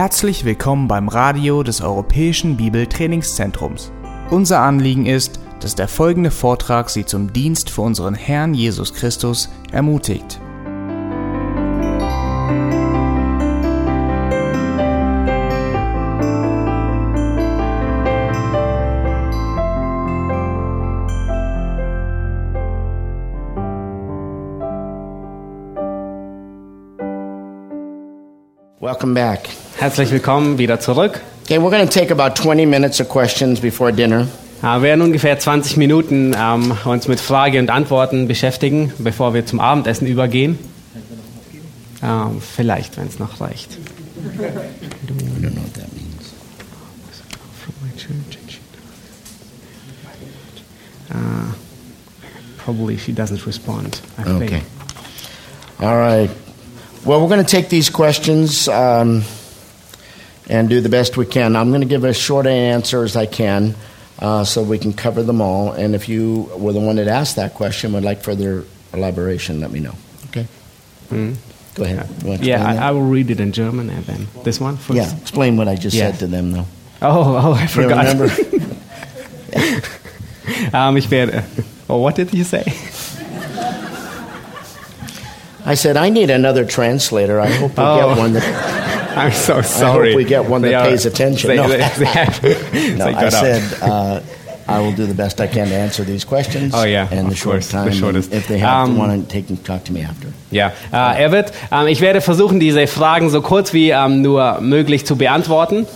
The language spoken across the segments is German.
Herzlich willkommen beim Radio des Europäischen Bibeltrainingszentrums. Unser Anliegen ist, dass der folgende Vortrag Sie zum Dienst für unseren Herrn Jesus Christus ermutigt. Welcome back. Herzlich willkommen wieder zurück. Okay, we're going to take about 20 minutes of questions before dinner. Wir werden ungefähr 20 Minuten ähm, uns mit Frage und Antworten beschäftigen, bevor wir zum Abendessen übergehen. Ähm, vielleicht, wenn es noch reicht. Uh, probably she doesn't respond. I Okay. think. All right. Well, we're going to take these questions um, and do the best we can. I'm going to give as short an answer as I can uh, so we can cover them all. And if you were the one that asked that question, would like further elaboration, let me know. Okay? Mm. Go ahead. You Yeah, I, I will read it in German and then this one first. yeah, explain what I just Yeah. said to them, though. Oh, oh, I You forgot. remember? um, ich werde. Oh, what did you say? I said, I need another translator. I hope we Oh. get one that. I'm so sorry. I hope we get one that are- pays attention. They, No. they, they No, they I said uh, I will do the best I can to answer these questions. Oh, yeah, in the of short course, the time. and shortest. If they have Um, want to take and talk to me after. Ja, äh, er wird, ähm, ich werde versuchen, diese Fragen so kurz wie ähm, nur möglich zu beantworten.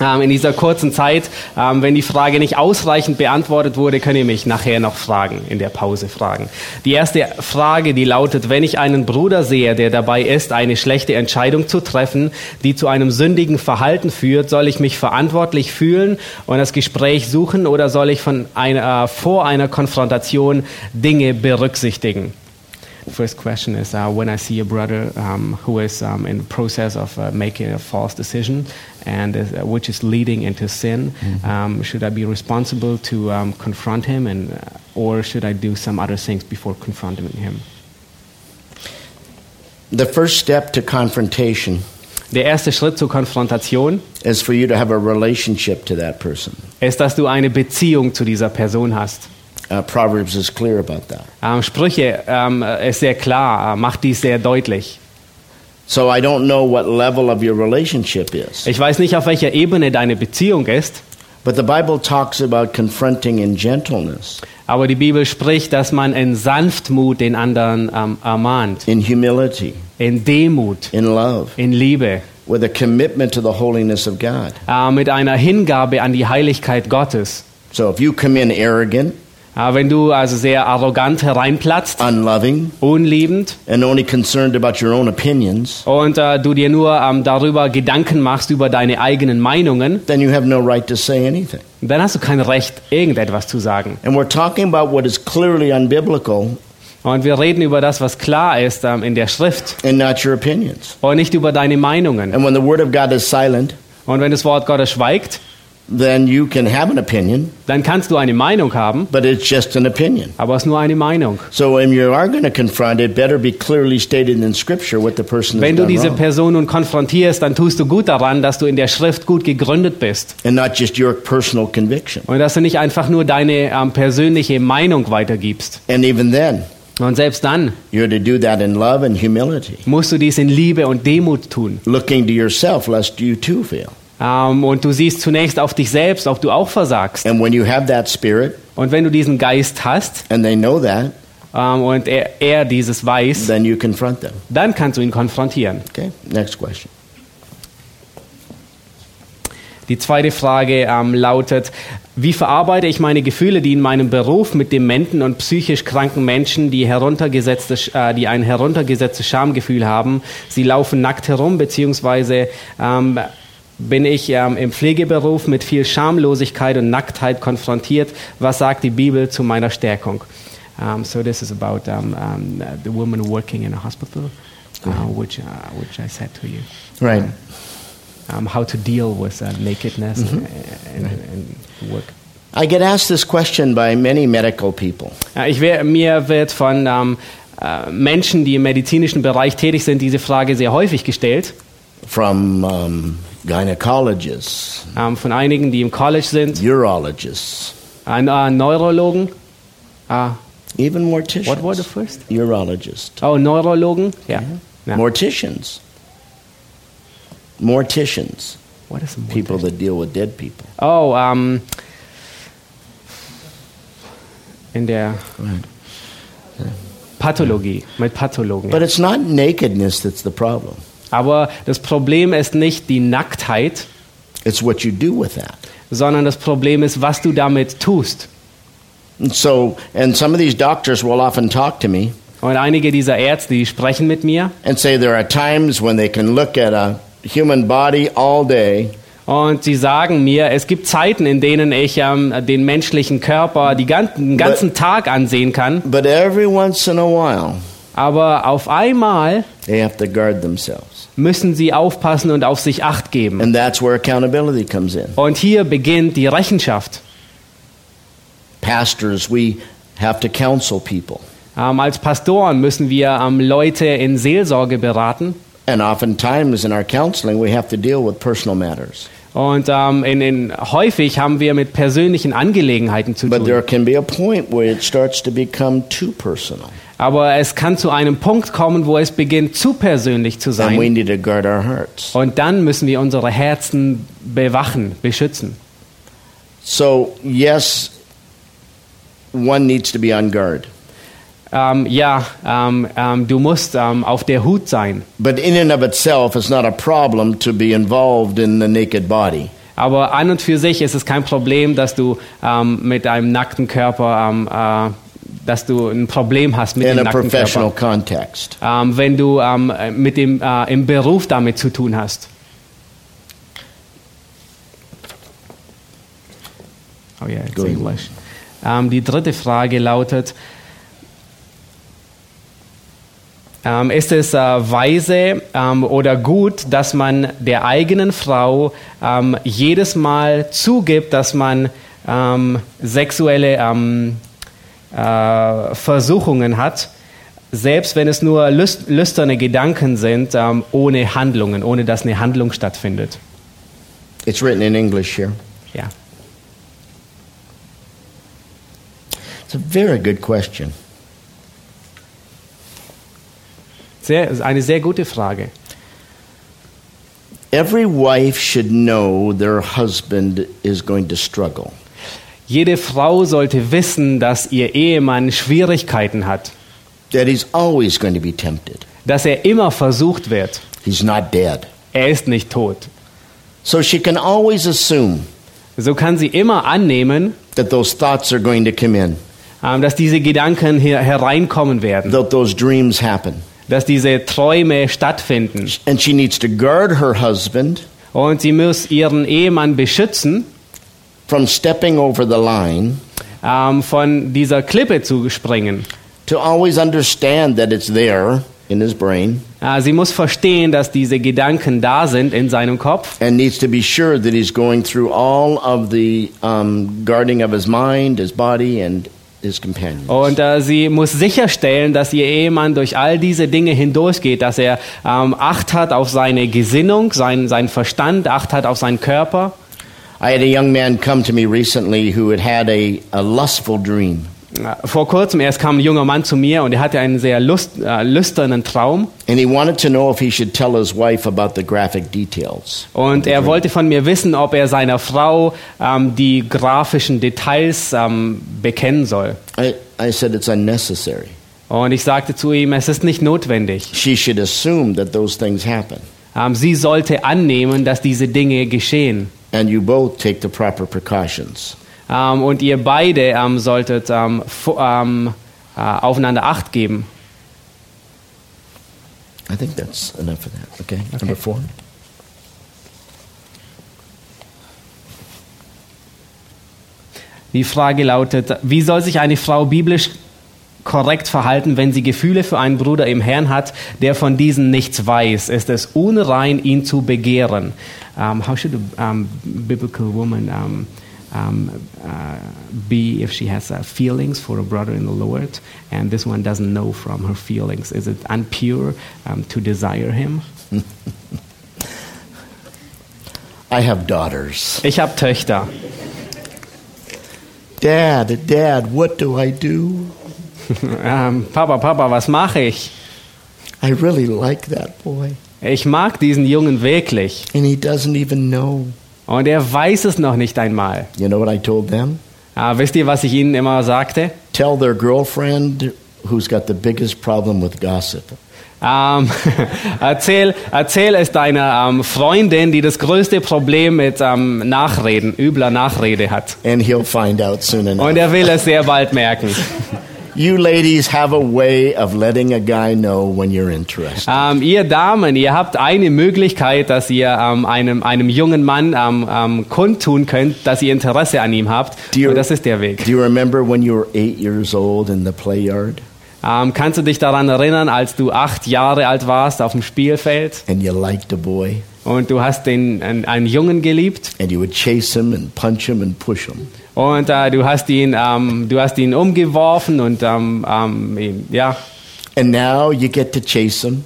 Ähm, in dieser kurzen Zeit, ähm, wenn die Frage nicht ausreichend beantwortet wurde, könnt ihr mich nachher noch fragen, in der Pause fragen. Die erste Frage, die lautet, wenn ich einen Bruder sehe, der dabei ist, eine schlechte Entscheidung zu treffen, die zu einem sündigen Verhalten führt, soll ich mich verantwortlich fühlen und das Gespräch suchen oder soll ich von einer, vor einer Konfrontation Dinge berücksichtigen? First question is uh, when I see a brother um, who is um, in the process of uh, making a false decision and is, uh, which is leading into sin, um, should I be responsible to um, confront him, and uh, or should I do some other things before confronting him? The first step to confrontation Der erste Schritt zur Konfrontation is for you to have a relationship to that person. ist, dass du eine Beziehung zu dieser Person hast. Uh, Proverbs is clear about that. Ähm, Sprüche ähm, ist sehr klar, äh, macht dies sehr deutlich. So I don't know what level of your relationship is, Ich weiß nicht, auf welcher Ebene deine Beziehung ist, but the Bible talks about confronting in gentleness, aber die Bibel spricht, dass man in Sanftmut den anderen ähm, ermahnt. in humility, in Demut, in love, in Liebe, with a commitment to the holiness of God. äh, mit einer Hingabe an die Heiligkeit Gottes. So if you come in arrogant, Äh, wenn du also sehr arrogant hereinplatzt, unloving, unliebend and only concerned about your own opinions, und äh, du dir nur ähm, darüber Gedanken machst über deine eigenen Meinungen, then you have no right to say anything. dann hast du kein Recht, irgendetwas zu sagen. And we're talking about what is clearly unbiblical Und wir reden über das, was klar ist ähm, in der Schrift and not your opinions. und nicht über deine Meinungen. And when the Word of God is silent, Und wenn das Wort Gottes schweigt, then you can have an opinion, dann kannst du eine Meinung haben, but it's just an opinion. aber es ist nur eine Meinung. So when you are going to confront, it better be clearly stated in Scripture what the person Wenn du diese Person nun konfrontierst, dann tust du gut daran, dass du in der Schrift gut gegründet bist. and not just your personal conviction. Und dass du nicht einfach nur deine ähm, persönliche Meinung weitergibst. And even then, Und selbst dann you're to do that in love and humility, musst du dies in Liebe und Demut tun. looking to yourself lest you too fail. Ähm, und du siehst zunächst auf dich selbst, ob du auch versagst. And when you have that spirit, Und wenn du diesen Geist hast and they know that, ähm, und er, er dieses weiß, then you confront them. dann kannst du ihn konfrontieren. Okay, next question. Die zweite Frage ähm, lautet, wie verarbeite ich meine Gefühle, die in meinem Beruf mit dementen und psychisch kranken Menschen, die, heruntergesetzte, äh, die ein heruntergesetztes Schamgefühl haben, sie laufen nackt herum, beziehungsweise ähm, bin ich ähm, im Pflegeberuf mit viel Schamlosigkeit und Nacktheit konfrontiert. Was sagt die Bibel zu meiner Stärkung? Um, so this is about um, um, the woman working in a hospital, uh, which, uh, which I said to you. Right. um, how to deal with uh, nakedness Mm-hmm. and, and, and work. I get asked this question by many medical people. Ja, ich wer, mir wird von ähm, äh, Menschen, die im medizinischen Bereich tätig sind, diese Frage sehr häufig gestellt. from um, gynecologists, ähm, von einigen, die im College sind, urologists, ein äh, Neurologen. Ah, even morticians. what were the first? Urologist. Oh, Neurologen. Ja. ja. Morticians. Morticians. What is a People that deal with dead people. Oh, ähm, in der Pathologie, mit Pathologen. But it's not nakedness that's the problem. Aber das Problem ist nicht die Nacktheit, It's what you do with that. sondern das Problem ist, was du damit tust. And so, and some of these doctors will often talk to me Und einige dieser Ärzte, die sprechen mit mir and say there are times when they can look at a human body all day und sie sagen mir, es gibt Zeiten, in denen ich ähm, den menschlichen Körper die ganzen, den ganzen Tag ansehen kann, But every once in a while, aber auf einmal müssen sie aufpassen und auf sich acht geben. And that's where accountability comes in. Und hier beginnt die Rechenschaft. Pastors, we have to counsel people. Ähm, als Pastoren müssen wir ähm, Leute in Seelsorge beraten. And oftentimes in our counseling, we have to deal with personal matters. Und ähm, in, in, häufig haben wir mit persönlichen Angelegenheiten zu But there tun. can be a point where it starts to become too personal. Aber es kann zu einem Punkt kommen, wo es beginnt, zu persönlich zu sein. need to guard our hearts. Und dann müssen wir unsere Herzen bewachen, beschützen. So, yes, one needs to be on guard. Ähm, ja, ähm, ähm, du musst auf der Hut sein. But in and of itself, it's not a problem to be involved in the naked body. Aber an und für sich ist es kein Problem, dass du mit einem nackten Körper, äh, dass du ein Problem hast mit in dem a nackten professional Körper. context. Ähm, wenn du ähm, mit dem, äh, im Beruf damit zu tun hast. Oh yeah, it's. English. Ähm, die dritte Frage lautet, ähm, ist es äh, weise ähm, oder gut, dass man der eigenen Frau ähm, jedes Mal zugibt, dass man ähm, sexuelle ähm, äh, Versuchungen hat, selbst wenn es nur lüst, lüsterne Gedanken sind, ähm, ohne Handlungen, ohne dass eine Handlung stattfindet? It's written in English here. Ja. It's a very good question. Sehr, eine sehr gute Frage. Every wife should know their husband is going to struggle. Jede Frau sollte wissen, dass ihr Ehemann Schwierigkeiten hat, That he's always going to be tempted. dass er immer versucht wird. He's not dead. Er ist nicht tot. So she can always assume So kann sie immer annehmen, that those thoughts are going to come in, ähm, dass diese Gedanken hier hereinkommen werden, that those dreams happen. dass diese Träume stattfinden. And she needs to guard her husband Und sie muss ihren Ehemann beschützen, from stepping over the line, ähm, von dieser Klippe zu springen. to always understand that it's there in his brain, Äh, sie muss verstehen, dass diese Gedanken da sind in seinem Kopf. and needs to be sure that he's going through all of the um, guarding of his mind, his body, and his companions. Und äh, sie muss sicherstellen, dass ihr Ehemann durch all diese Dinge hindurchgeht, dass er ähm, Acht hat auf seine Gesinnung, sein, seinen Verstand, Acht hat auf seinen Körper. I had a young man come to me recently who had had a, a lustful dream. Vor kurzem erst kam ein junger Mann zu mir und er hatte einen sehr lust, äh, lüsternen Traum. And he wanted to know if he should tell his wife about the graphic details. Und er wollte von mir wissen, ob er seiner Frau ähm, die grafischen Details ähm, bekennen soll. I, I said it's unnecessary. Und ich sagte zu ihm, es ist nicht notwendig. She should assume that those things happen. Ähm, sie sollte annehmen, dass diese Dinge geschehen. And you both take the proper precautions. Ähm, und ihr beide ähm, solltet ähm, vo- ähm, äh, aufeinander Acht geben. I think that's enough of that. Okay, number four. Die Frage lautet, wie soll sich eine Frau biblisch korrekt verhalten, wenn sie Gefühle für einen Bruder im Herrn hat, der von diesen nichts weiß? Ist es unrein, ihn zu begehren? Um, how should a um, biblical woman um, uh, be if she has uh, feelings for a brother in the Lord and this one doesn't know from her feelings? Is it unpure to desire him? I have daughters. Ich habe Töchter. Dad, Dad, what do I do? Ähm, Papa, Papa, was mache ich? I really like that boy. Ich mag diesen Jungen wirklich. And he doesn't even know. Und er weiß es noch nicht einmal. You know what I told them? Ah, wisst ihr, was ich ihnen immer sagte? Tell their girlfriend who's got the biggest problem with gossip. Ähm, erzähl, erzähl es deiner ähm, Freundin, die das größte Problem mit ähm, Nachreden, übler Nachrede hat. And he'll find out soon enough. Und er will es sehr bald merken. You ladies have a way of letting a guy know when you're interested. Ähm, ihr Damen, ihr habt eine Möglichkeit, dass ihr ähm, einem, einem jungen Mann ähm, ähm, kundtun könnt, dass ihr Interesse an ihm habt. Do you- Und das ist der Weg. Do you remember when you were eight years old in the play yard kannst du dich daran erinnern, als du acht Jahre alt warst auf dem Spielfeld and you liked a boy und du hast den, einen, einen Jungen geliebt and you would chase him and punch him and push him? Und äh, du hast ihn, ähm, du hast ihn umgeworfen und ähm, ähm, ja. And now you get to chase him.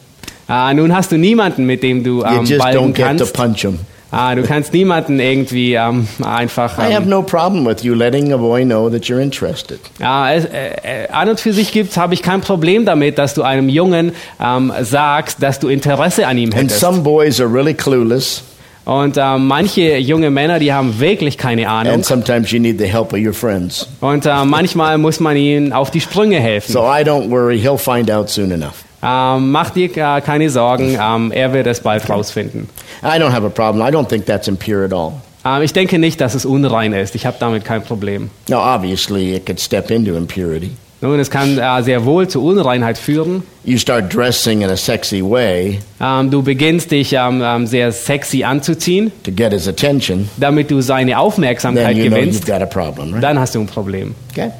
Äh, nun hast du niemanden, mit dem du You ähm, just balgen don't get to kannst. punch him. Ah, du kannst niemanden irgendwie ähm, einfach. I have Ähm, no problem with you letting a boy know that you're interested. ja, es, äh, äh, an und für sich gibt's, habe ich kein Problem damit, dass du einem Jungen ähm, sagst, dass du Interesse an ihm And hättest. some boys are really clueless, Und ähm, manche junge Männer, die haben wirklich keine Ahnung. and sometimes you need the help of your friends. Und äh, manchmal muss man ihnen auf die Sprünge helfen. So I don't worry, he'll find out soon enough. Ähm, mach dir äh, keine Sorgen, ähm, er wird es bald rausfinden. I don't have a problem. I don't think that's impure at all. Ähm, ich denke nicht, dass es unrein ist. Ich habe damit kein Problem. Now, obviously, it could step into impurity. Nun, es kann äh, sehr wohl zu Unreinheit führen. You start dressing in a sexy way Ähm, du beginnst dich ähm, ähm, sehr sexy anzuziehen, to get his attention, damit du seine Aufmerksamkeit then you know you've gewinnst. got a problem, right? Dann hast du ein Problem. Okay.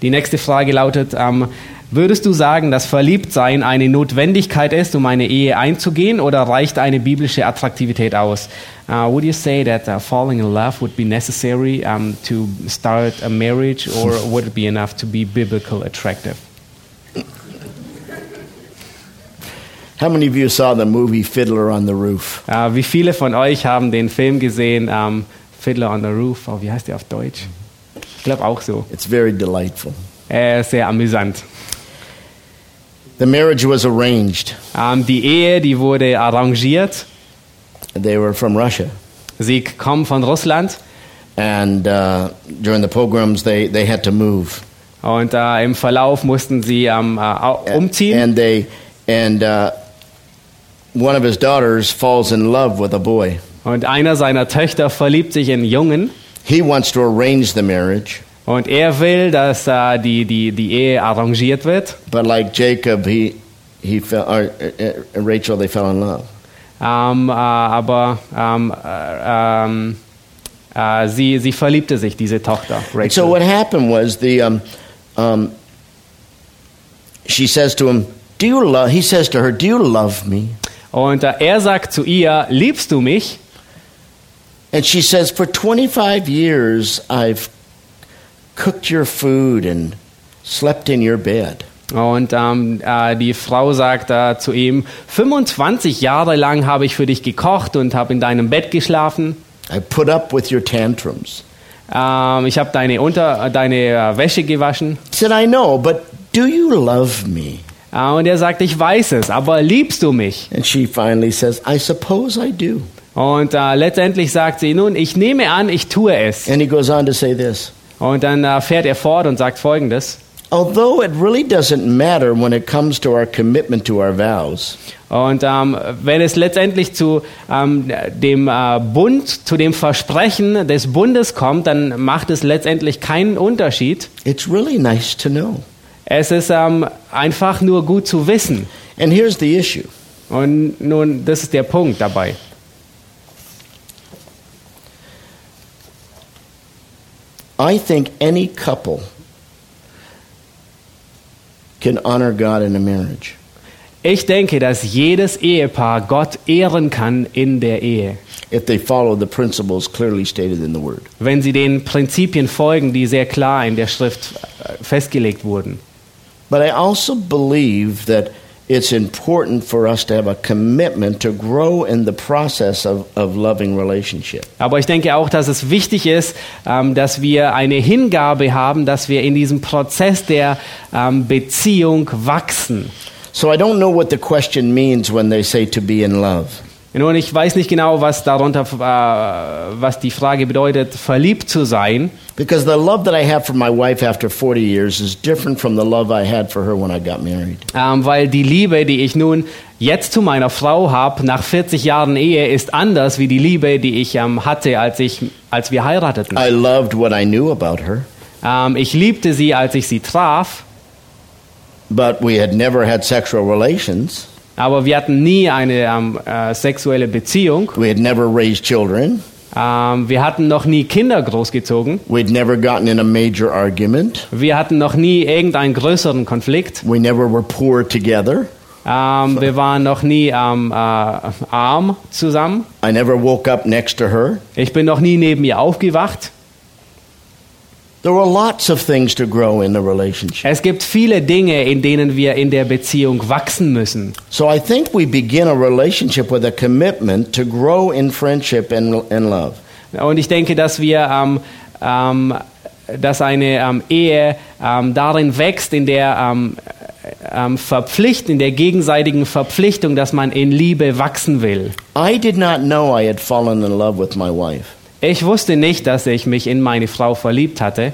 Die nächste Frage lautet, ähm, würdest du sagen, dass Verliebtsein eine Notwendigkeit ist, um eine Ehe einzugehen, oder reicht eine biblische Attraktivität aus? Uh, would you say that uh, falling in love would be necessary um, to start a marriage, or would it be enough to be biblical attractive? How many of you saw the movie Fiddler on the Roof? Uh, wie viele von euch haben den Film gesehen, um, Fiddler on the Roof? Oh, wie heißt der auf Deutsch? Ich glaube auch so. It's very delightful. Ist sehr amüsant. The marriage was arranged. Ähm, die Ehe, die wurde arrangiert. They were from Russia. Sie kommen von Russland And uh, during the pogroms, they, they had to move. und äh, im Verlauf mussten sie ähm, äh, umziehen. And they and uh, one of his daughters falls in love with a boy. Und einer seiner Töchter verliebt sich in Jungen He wants to arrange the marriage, und er will, dass äh, die, die, die Ehe arrangiert wird. but like Jacob, he he fell. Or, uh, uh, Rachel, they fell in love. Ähm, äh, aber ähm, äh, ähm, äh, sie, sie verliebte sich, diese Tochter, And so Rachel. what happened was the um, um, she says to him, "Do you love?" He says to her, "Do you love me?" Und er sagt zu ihr, liebst du mich? And she says, "For 25 years, I've cooked your food and slept in your bed." Und ähm, äh, die Frau sagt äh, zu ihm, 25 Jahre lang habe ich für dich gekocht und habe in deinem Bett geschlafen. I put up with your tantrums. Ähm, ich habe deine, Unter äh, deine Wäsche gewaschen. He said, I know, but do you love me? Äh, und er sagt, ich weiß es, aber liebst du mich? And she finally says, I suppose I do. Und äh, letztendlich sagt sie, nun, ich nehme an, ich tue es. And he goes on to say this Und dann äh, fährt er fort und sagt folgendes. Although it really doesn't matter when it comes to our commitment to our vows, Und ähm, wenn es letztendlich zu ähm, dem äh, Bund, zu dem Versprechen des Bundes kommt, dann macht es letztendlich keinen Unterschied. it's really nice to know. Es ist ähm, einfach nur gut zu wissen. And here's the issue Und nun, das ist der Punkt dabei. I think any couple can honor God in a marriage. Ich denke, dass jedes Ehepaar Gott ehren kann in der Ehe, if they follow the principles clearly stated in the Word. wenn sie den Prinzipien folgen, die sehr klar in der Schrift äh, festgelegt wurden. But I also believe that it's important for us to have a commitment to grow in the process of, of loving relationship. Aber ich denke auch, dass es wichtig ist, ähm, dass wir eine Hingabe haben, dass wir in diesem Prozess der ähm, Beziehung wachsen. So I don't know what the question means when they say to be in love. Nun, ich weiß nicht genau, was darunter, äh, was die Frage bedeutet, verliebt zu sein. Because the love that I have for my wife after 40 years is different from the love I had for her when I got married. Ähm, weil die Liebe, die ich nun jetzt zu meiner Frau habe, nach 40 Jahren Ehe, ist anders wie die Liebe, die ich ähm, hatte, als, ich, als wir heirateten. I loved what I knew about her, Ähm, ich liebte sie, als ich sie traf, but we had never had sexual relations. Aber wir hatten nie eine ähm, äh, sexuelle Beziehung. We had never raised children. Ähm, wir hatten noch nie Kinder großgezogen. We'd never gotten in a major argument. Wir hatten noch nie irgendeinen größeren Konflikt. We never were poor together. Ähm, wir waren noch nie ähm, äh, arm zusammen. I never woke up next to her. Ich bin noch nie neben ihr aufgewacht. There were lots of things to grow in the relationship. Es gibt viele Dinge, in denen wir in der Beziehung wachsen müssen. So I think we begin a relationship with a commitment to grow in friendship and, and love. Und ich denke, dass wir, ähm, ähm, dass eine ähm, Ehe ähm, darin wächst, in der ähm, ähm, Verpflicht, in der gegenseitigen Verpflichtung, dass man in Liebe wachsen will. I did not know I had fallen in love with my wife. Ich wusste nicht, dass ich mich in meine Frau verliebt hatte.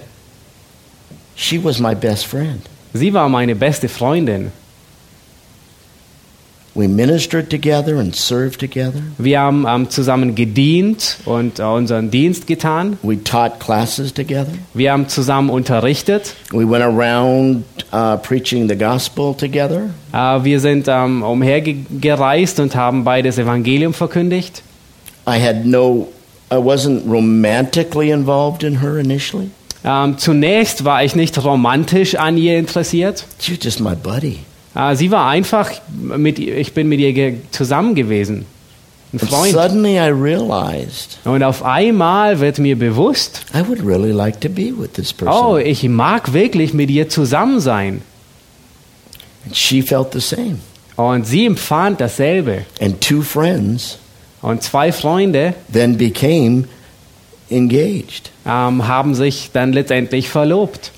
She was my best friend. Sie war meine beste Freundin. We ministered together and served together. Wir haben ähm, zusammen gedient und äh, unseren Dienst getan. We taught classes together. Wir haben zusammen unterrichtet. We went around uh, preaching the gospel together. Äh, wir sind ähm, umhergereist und haben beides Evangelium verkündigt. I had no, I wasn't romantically involved in her initially. Ähm, zunächst war ich nicht romantisch an ihr interessiert. She was just my buddy. Äh, sie war einfach mit ihr, ich bin mit ihr zusammen gewesen. Ein And Freund. suddenly I realized Und auf einmal wird mir bewusst, I would really like to be with this person. oh, ich mag wirklich mit ihr zusammen sein. And she felt the same. Und sie empfand dasselbe. And two friends Und zwei Freunde then became engaged. ähm, haben sich dann letztendlich verlobt.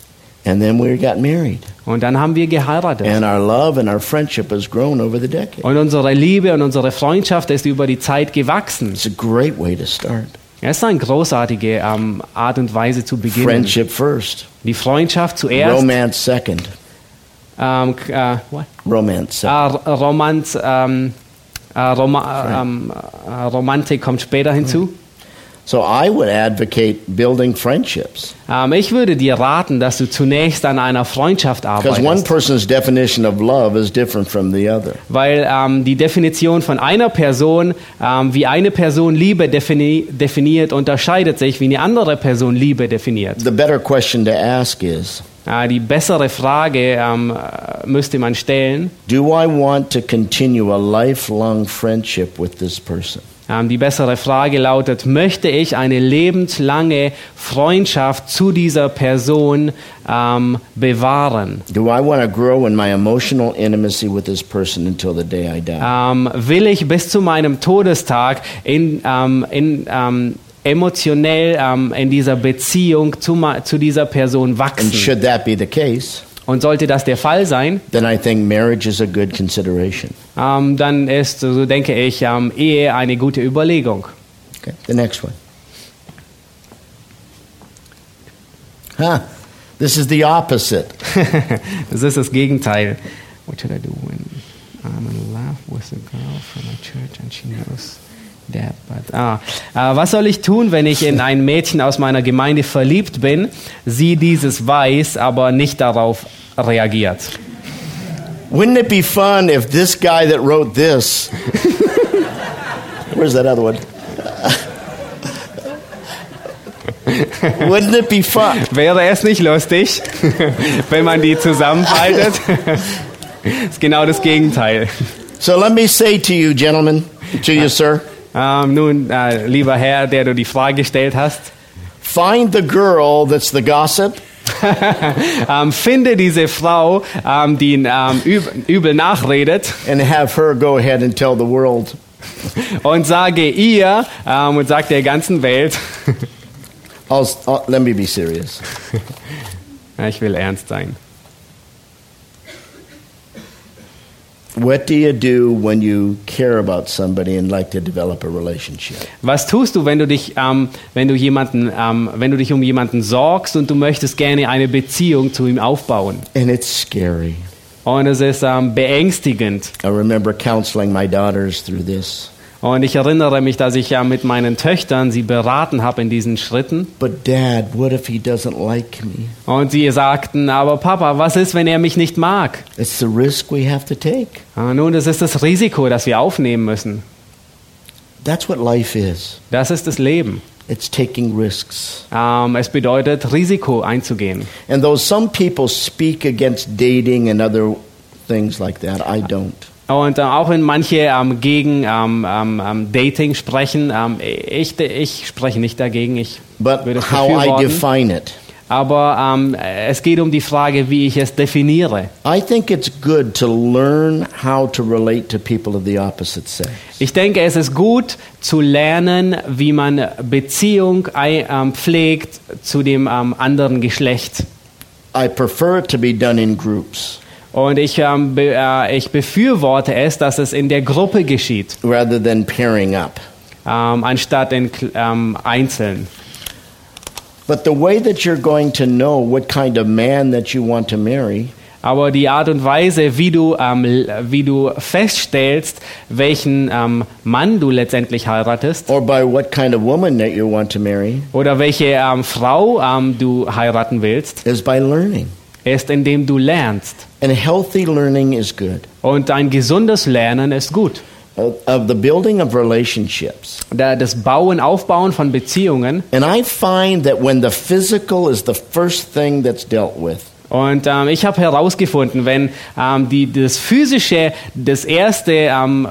And then we got married. Und dann haben wir geheiratet. And our love and our friendship has grown over the decade. Und unsere Liebe und unsere Freundschaft ist über die Zeit gewachsen. It's a great way to start. Es ist eine großartige ähm, Art und Weise zu beginnen. Friendship first, Die Freundschaft zuerst. romance second. Ähm, äh? Romance second. R- Romanz, ähm, äh, Roma, ähm, äh, Romantik kommt später hinzu. So I would advocate building friendships. Ähm, ich würde dir raten, dass du zunächst an einer Freundschaft one arbeitest. person's definition of love is different from the other. Weil ähm, die Definition von einer Person, ähm, wie eine Person Liebe defini definiert, unterscheidet sich, wie eine andere Person Liebe definiert. The better question to ask is Äh, die bessere Frage ähm, äh, müsste man stellen. Do I want to continue a lifelong friendship with this person? Ähm, die bessere Frage lautet, möchte ich eine lebenslange Freundschaft zu dieser Person ähm, bewahren? Do I want to grow in my emotional intimacy with this person until the day I die? Will ich bis zu meinem Todestag in, ähm, in, ähm, emotionell ähm, in dieser Beziehung zu, zu dieser Person And wachsen? should that be the case, Und sollte das der Fall sein, then I think marriage is a good consideration. ähm, dann ist, so denke ich, ähm, Ehe eine gute Überlegung. Okay, the next one. Huh. This is the opposite. das ist das Gegenteil. What should I do when I'm in love with a girl from a church and she knows But, ah, äh, was soll ich tun, wenn ich in ein Mädchen aus meiner Gemeinde verliebt bin, sie dieses weiß, aber nicht darauf reagiert? Wouldn't it be fun if this guy that wrote this. Where's that other one? Wouldn't it be fun? Wäre es nicht lustig, wenn man die zusammenfaltet? ist genau das Gegenteil. So let me say to you, gentlemen, to you, sir, Ähm, nun, äh, lieber Herr, der du die Frage gestellt hast, find the girl that's the gossip ähm, finde diese Frau, ähm, die üb übel nachredet and have her go ahead and tell the world. und sage ihr und sag der ganzen Welt, I'll, I'll, let me be serious. Ich will ernst sein. What do you do when you care about somebody and like to develop a relationship? Was tust du, wenn du dich, ähm, wenn du jemanden, ähm, wenn du dich um jemanden sorgst und du möchtest gerne eine Beziehung zu ihm aufbauen? And it's scary. Und es ist ähm, beängstigend. I remember counseling my daughters through this. Und ich erinnere mich, dass ich ja mit meinen Töchtern sie beraten habe in diesen Schritten. But dad, what if he doesn't like me? Und sie sagten, aber Papa, was ist, wenn er mich nicht mag? It's the risk we have to take. Ah, nun, das ist das Risiko, das wir aufnehmen müssen. That's what life is. Das ist das Leben. It's taking risks. Ähm, es bedeutet, Risiko einzugehen. And though some people speak against dating and other things like that, I don't. Und äh, auch wenn manche ähm, gegen ähm, ähm, ähm, Dating sprechen, ähm, ich, ich spreche nicht dagegen, ich But würde es how I define it. Aber ähm, es geht um die Frage, wie ich es definiere. I think it's good to learn how to relate to people of the opposite sex. Ich denke, es ist gut zu lernen, wie man Beziehung pflegt zu dem anderen Geschlecht. I prefer it to be done in groups Und ich, ähm, be, äh, ich befürworte es, dass es in der Gruppe geschieht, rather than pairing up. ähm, anstatt in, Kl- ähm, einzeln. But the way that you're going to know what kind of man that you want to marry Aber die Art und Weise, wie du, ähm, l- wie du feststellst, welchen ähm, Mann du letztendlich heiratest or by what kind of woman that you want to marry oder welche ähm, Frau ähm, du heiraten willst, is by learning. ist, indem du lernst. And healthy learning is good. Und ein gesundes Lernen ist gut. Of of the building of relationships. Da- Das Bauen, Aufbauen von Beziehungen. And I find that when the physical is the first thing that's dealt with, Und ähm, ich habe herausgefunden, wenn ähm, die, das Physische das erste, ähm,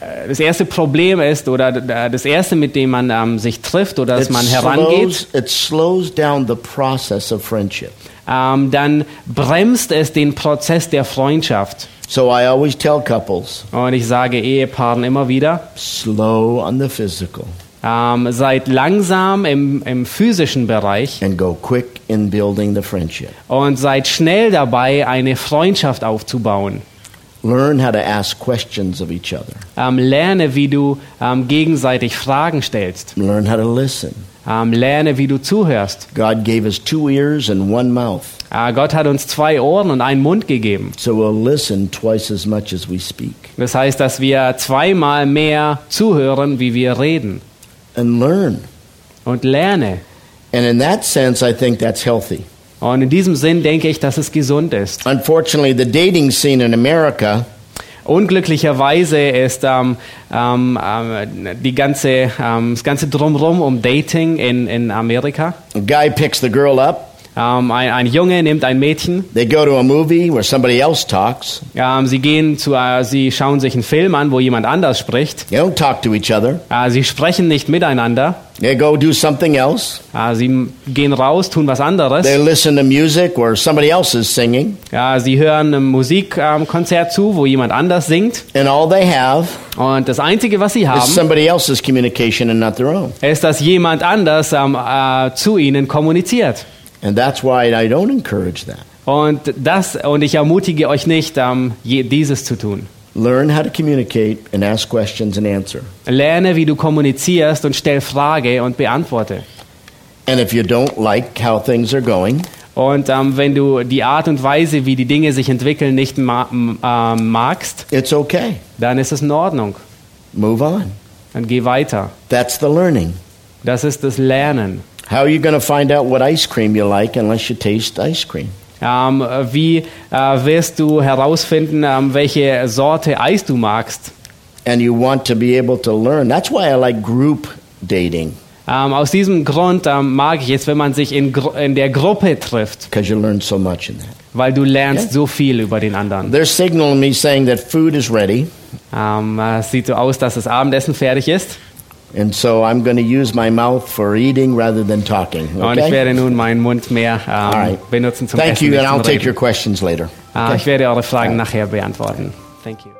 äh, das erste Problem ist oder d- das erste, mit dem man ähm, sich trifft oder dass it man herangeht, slows, it slows down the process of friendship. Ähm, dann bremst es den Prozess der Freundschaft. So I always tell couples Und ich sage Ehepaaren immer wieder, slow on the physical ähm, seid langsam im, im physischen Bereich and go quick in building the friendship. und seid schnell dabei, eine Freundschaft aufzubauen. Learn how to ask questions of each other. Ähm, lerne, wie du ähm, gegenseitig Fragen stellst. Learn how to listen. Ähm, lerne, wie du zuhörst. God gave us two ears and one mouth, Äh, Gott hat uns zwei Ohren und einen Mund gegeben. so we'll listen twice as much as we speak. Das heißt, dass wir zweimal mehr zuhören, wie wir reden. And learn. Und lerne. And in that sense, I think that's healthy. Und in diesem Sinn denke ich, dass es gesund ist. Unfortunately, the dating scene in America Unglücklicherweise ist ähm, ähm, ähm, die ganze, ähm, das ganze Drumherum um Dating in, in Amerika. guy picks the girl up, Ähm, ein, ein Junge nimmt ein Mädchen. they go to a movie where somebody else talks. Ähm, sie gehen zu, äh, sie schauen sich einen Film an, wo jemand anders spricht. They don't talk to each other. Äh, sie sprechen nicht miteinander. They go do something else. Äh, sie gehen raus, tun was anderes. They listen to music where somebody else is singing. Ja, sie hören einem Musikkonzert zu, wo jemand anders singt. And all they have Und das Einzige, was sie is haben, somebody else's communication and not their own. ist, dass jemand anders ähm, äh, zu ihnen kommuniziert. And that's why I don't encourage that. Und, das, und ich ermutige euch nicht, ähm, je, dieses zu tun. Learn how to communicate and ask questions and answer. Lerne, wie du kommunizierst und stell Frage und beantworte. And if you don't like how things are going, Und ähm, wenn du die Art und Weise, wie die Dinge sich entwickeln, nicht ma ähm, magst, it's okay. dann ist es in Ordnung. Move on. Dann geh weiter. That's the learning. Das ist das Lernen. How are you going to find out what ice cream you like unless you taste ice cream? Ähm, wie äh, wirst du herausfinden, ähm, welche Sorte Eis du magst? And you want to be able to learn. That's why I like group dating, Ähm, aus diesem Grund ähm, mag ich es, wenn man sich in, Gru in der Gruppe trifft, because you learn so much in that. weil du lernst Ja. so viel über den anderen. They're signaling me saying that food is ready. Ähm, äh, es sieht so aus, dass das Abendessen fertig ist. And so I'm going to use my mouth for eating rather than talking. Und ich werde nun meinen Mund mehr ähm, All right. benutzen zum Thank Essen. you, and I'll take Reden. your questions later. Ah, Ich werde eure Fragen nachher beantworten. Thank you.